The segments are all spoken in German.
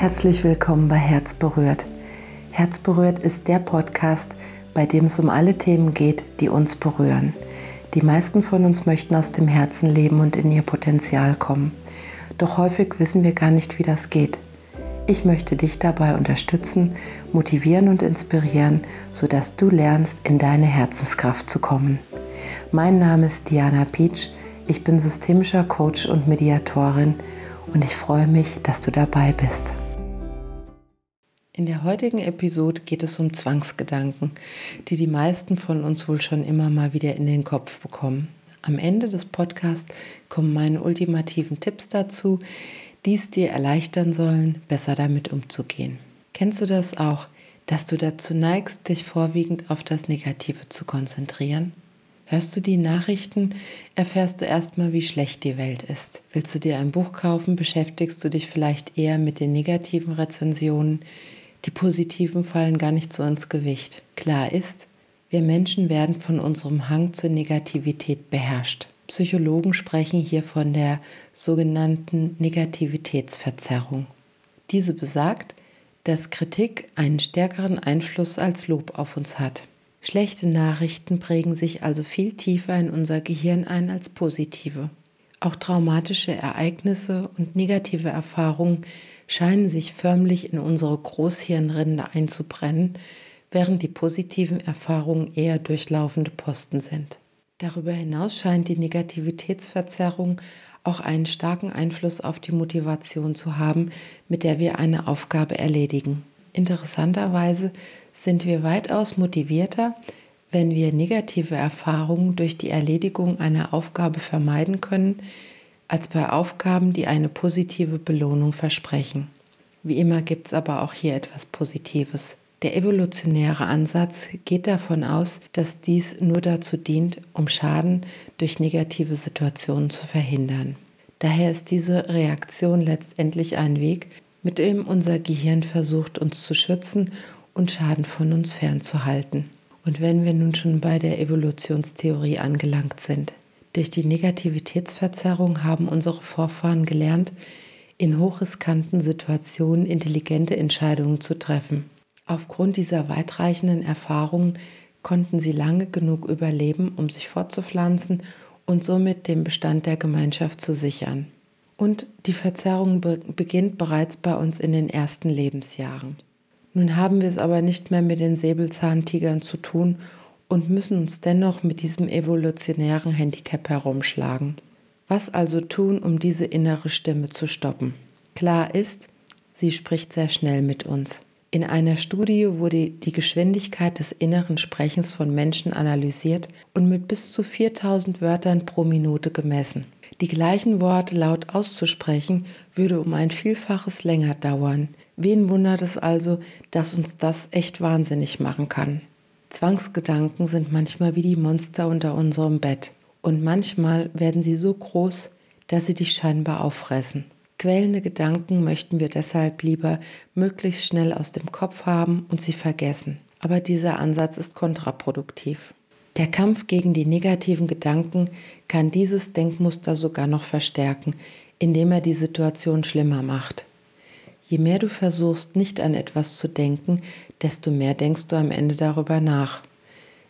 Herzlich willkommen bei Herz berührt. Herz berührt ist der Podcast, bei dem es um alle Themen geht, die uns berühren. Die meisten von uns möchten aus dem Herzen leben und in ihr Potenzial kommen. Doch häufig wissen wir gar nicht, wie das geht. Ich möchte dich dabei unterstützen, motivieren und inspirieren, sodass du lernst, in deine Herzenskraft zu kommen. Mein Name ist Diana Peach. Ich bin systemischer Coach und Mediatorin und ich freue mich, dass du dabei bist. In der heutigen Episode geht es um Zwangsgedanken, die die meisten von uns wohl schon immer mal wieder in den Kopf bekommen. Am Ende des Podcasts kommen meine ultimativen Tipps dazu, die es dir erleichtern sollen, besser damit umzugehen. Kennst du das auch, dass du dazu neigst, dich vorwiegend auf das Negative zu konzentrieren? Hörst du die Nachrichten, erfährst du erstmal, wie schlecht die Welt ist. Willst du dir ein Buch kaufen, beschäftigst du dich vielleicht eher mit den negativen Rezensionen, die positiven fallen gar nicht so ins Gewicht. Klar ist, wir Menschen werden von unserem Hang zur Negativität beherrscht. Psychologen sprechen hier von der sogenannten Negativitätsverzerrung. Diese besagt, dass Kritik einen stärkeren Einfluss als Lob auf uns hat. Schlechte Nachrichten prägen sich also viel tiefer in unser Gehirn ein als positive. Auch traumatische Ereignisse und negative Erfahrungen scheinen sich förmlich in unsere Großhirnrinde einzubrennen, während die positiven Erfahrungen eher durchlaufende Posten sind. Darüber hinaus scheint die Negativitätsverzerrung auch einen starken Einfluss auf die Motivation zu haben, mit der wir eine Aufgabe erledigen. Interessanterweise sind wir weitaus motivierter, wenn wir negative Erfahrungen durch die Erledigung einer Aufgabe vermeiden können, als bei Aufgaben, die eine positive Belohnung versprechen. Wie immer gibt es aber auch hier etwas Positives. Der evolutionäre Ansatz geht davon aus, dass dies nur dazu dient, um Schaden durch negative Situationen zu verhindern. Daher ist diese Reaktion letztendlich ein Weg, mit dem unser Gehirn versucht, uns zu schützen und Schaden von uns fernzuhalten. Und wenn wir nun schon bei der Evolutionstheorie angelangt sind, durch die Negativitätsverzerrung haben unsere Vorfahren gelernt, in hochriskanten Situationen intelligente Entscheidungen zu treffen. Aufgrund dieser weitreichenden Erfahrungen konnten sie lange genug überleben, um sich fortzupflanzen und somit den Bestand der Gemeinschaft zu sichern. Und die Verzerrung be beginnt bereits bei uns in den ersten Lebensjahren. Nun haben wir es aber nicht mehr mit den Säbelzahntigern zu tun und müssen uns dennoch mit diesem evolutionären Handicap herumschlagen. Was also tun, um diese innere Stimme zu stoppen? Klar ist, sie spricht sehr schnell mit uns. In einer Studie wurde die Geschwindigkeit des inneren Sprechens von Menschen analysiert und mit bis zu 4000 Wörtern pro Minute gemessen. Die gleichen Worte laut auszusprechen würde um ein Vielfaches länger dauern. Wen wundert es also, dass uns das echt wahnsinnig machen kann? Zwangsgedanken sind manchmal wie die Monster unter unserem Bett. Und manchmal werden sie so groß, dass sie dich scheinbar auffressen. Quälende Gedanken möchten wir deshalb lieber möglichst schnell aus dem Kopf haben und sie vergessen. Aber dieser Ansatz ist kontraproduktiv. Der Kampf gegen die negativen Gedanken kann dieses Denkmuster sogar noch verstärken, indem er die Situation schlimmer macht. Je mehr du versuchst, nicht an etwas zu denken, desto mehr denkst du am Ende darüber nach.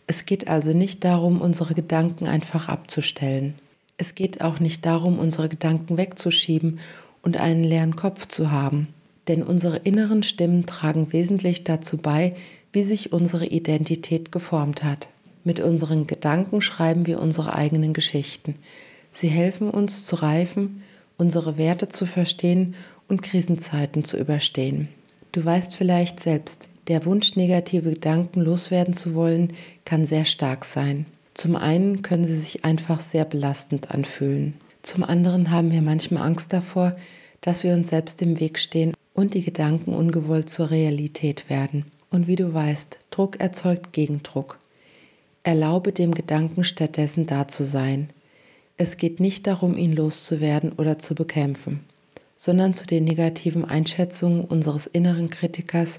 Es geht also nicht darum, unsere Gedanken einfach abzustellen. Es geht auch nicht darum, unsere Gedanken wegzuschieben und einen leeren Kopf zu haben. Denn unsere inneren Stimmen tragen wesentlich dazu bei, wie sich unsere Identität geformt hat. Mit unseren Gedanken schreiben wir unsere eigenen Geschichten. Sie helfen uns zu reifen, unsere Werte zu verstehen und Krisenzeiten zu überstehen. Du weißt vielleicht selbst, der Wunsch, negative Gedanken loswerden zu wollen, kann sehr stark sein. Zum einen können sie sich einfach sehr belastend anfühlen. Zum anderen haben wir manchmal Angst davor, dass wir uns selbst im Weg stehen und die Gedanken ungewollt zur Realität werden. Und wie du weißt, Druck erzeugt Gegendruck. Erlaube dem Gedanken stattdessen da zu sein. Es geht nicht darum, ihn loszuwerden oder zu bekämpfen sondern zu den negativen Einschätzungen unseres inneren Kritikers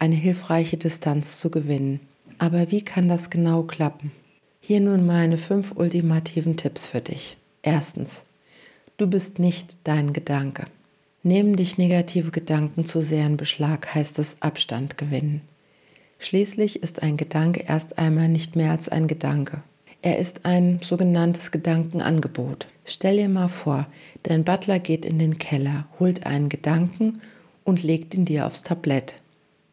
eine hilfreiche Distanz zu gewinnen. Aber wie kann das genau klappen? Hier nun meine fünf ultimativen Tipps für dich. Erstens, du bist nicht dein Gedanke. Nehmen dich negative Gedanken zu sehr in Beschlag, heißt es Abstand gewinnen. Schließlich ist ein Gedanke erst einmal nicht mehr als ein Gedanke. Er ist ein sogenanntes Gedankenangebot. Stell dir mal vor, dein Butler geht in den Keller, holt einen Gedanken und legt ihn dir aufs Tablett.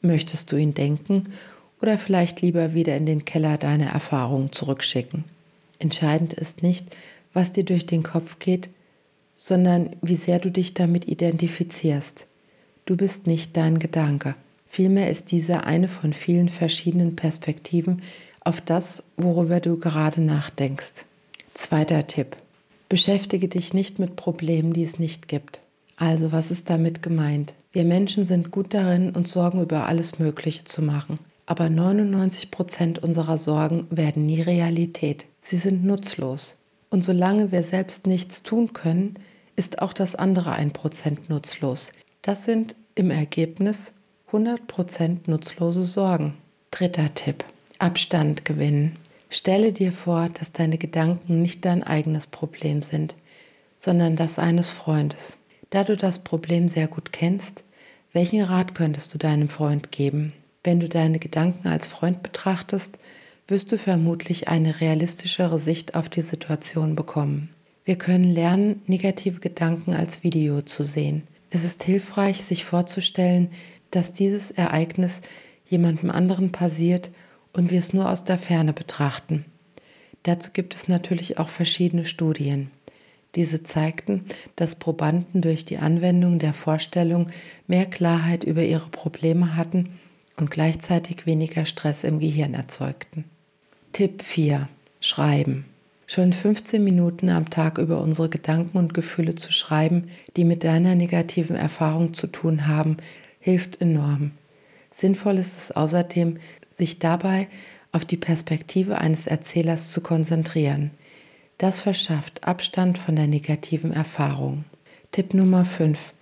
Möchtest du ihn denken oder vielleicht lieber wieder in den Keller deine Erfahrungen zurückschicken? Entscheidend ist nicht, was dir durch den Kopf geht, sondern wie sehr du dich damit identifizierst. Du bist nicht dein Gedanke. Vielmehr ist dieser eine von vielen verschiedenen Perspektiven auf das, worüber du gerade nachdenkst. Zweiter Tipp. Beschäftige dich nicht mit Problemen, die es nicht gibt. Also, was ist damit gemeint? Wir Menschen sind gut darin, uns Sorgen über alles Mögliche zu machen. Aber 99 Prozent unserer Sorgen werden nie Realität. Sie sind nutzlos. Und solange wir selbst nichts tun können, ist auch das andere 1% nutzlos. Das sind im Ergebnis 100% nutzlose Sorgen. Dritter Tipp. Abstand gewinnen. Stelle dir vor, dass deine Gedanken nicht dein eigenes Problem sind, sondern das eines Freundes. Da du das Problem sehr gut kennst, welchen Rat könntest du deinem Freund geben? Wenn du deine Gedanken als Freund betrachtest, wirst du vermutlich eine realistischere Sicht auf die Situation bekommen. Wir können lernen, negative Gedanken als Video zu sehen. Es ist hilfreich, sich vorzustellen, dass dieses Ereignis jemandem anderen passiert und wir es nur aus der Ferne betrachten. Dazu gibt es natürlich auch verschiedene Studien. Diese zeigten, dass Probanden durch die Anwendung der Vorstellung mehr Klarheit über ihre Probleme hatten und gleichzeitig weniger Stress im Gehirn erzeugten. Tipp 4. Schreiben. Schon 15 Minuten am Tag über unsere Gedanken und Gefühle zu schreiben, die mit deiner negativen Erfahrung zu tun haben, hilft enorm. Sinnvoll ist es außerdem, sich dabei auf die Perspektive eines Erzählers zu konzentrieren. Das verschafft Abstand von der negativen Erfahrung. Tipp Nummer 5.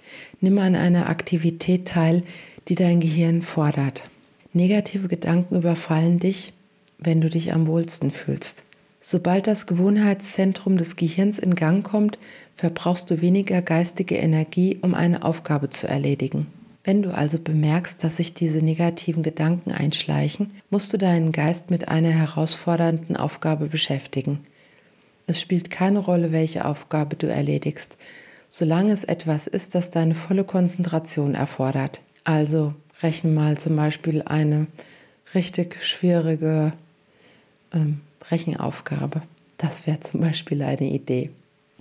Nimm an einer Aktivität teil, die dein Gehirn fordert. Negative Gedanken überfallen dich, wenn du dich am wohlsten fühlst. Sobald das Gewohnheitszentrum des Gehirns in Gang kommt, verbrauchst du weniger geistige Energie, um eine Aufgabe zu erledigen. Wenn du also bemerkst, dass sich diese negativen Gedanken einschleichen, musst du deinen Geist mit einer herausfordernden Aufgabe beschäftigen. Es spielt keine Rolle, welche Aufgabe du erledigst, solange es etwas ist, das deine volle Konzentration erfordert. Also rechne mal zum Beispiel eine richtig schwierige ähm, Rechenaufgabe. Das wäre zum Beispiel eine Idee.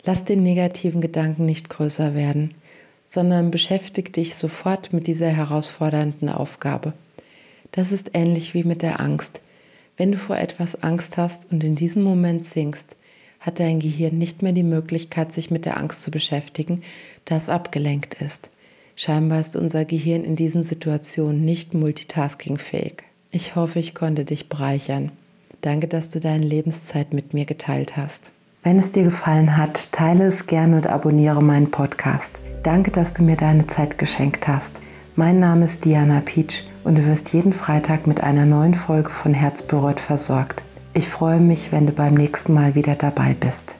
Lass den negativen Gedanken nicht größer werden, sondern beschäftige dich sofort mit dieser herausfordernden Aufgabe. Das ist ähnlich wie mit der Angst. Wenn du vor etwas Angst hast und in diesem Moment singst, hat dein Gehirn nicht mehr die Möglichkeit, sich mit der Angst zu beschäftigen, da es abgelenkt ist. Scheinbar ist unser Gehirn in diesen Situationen nicht multitaskingfähig. Ich hoffe, ich konnte dich bereichern. Danke, dass du deine Lebenszeit mit mir geteilt hast. Wenn es dir gefallen hat, teile es gerne und abonniere meinen Podcast. Danke, dass du mir deine Zeit geschenkt hast. Mein Name ist Diana Peach und du wirst jeden Freitag mit einer neuen Folge von Herzberührt versorgt. Ich freue mich, wenn du beim nächsten Mal wieder dabei bist.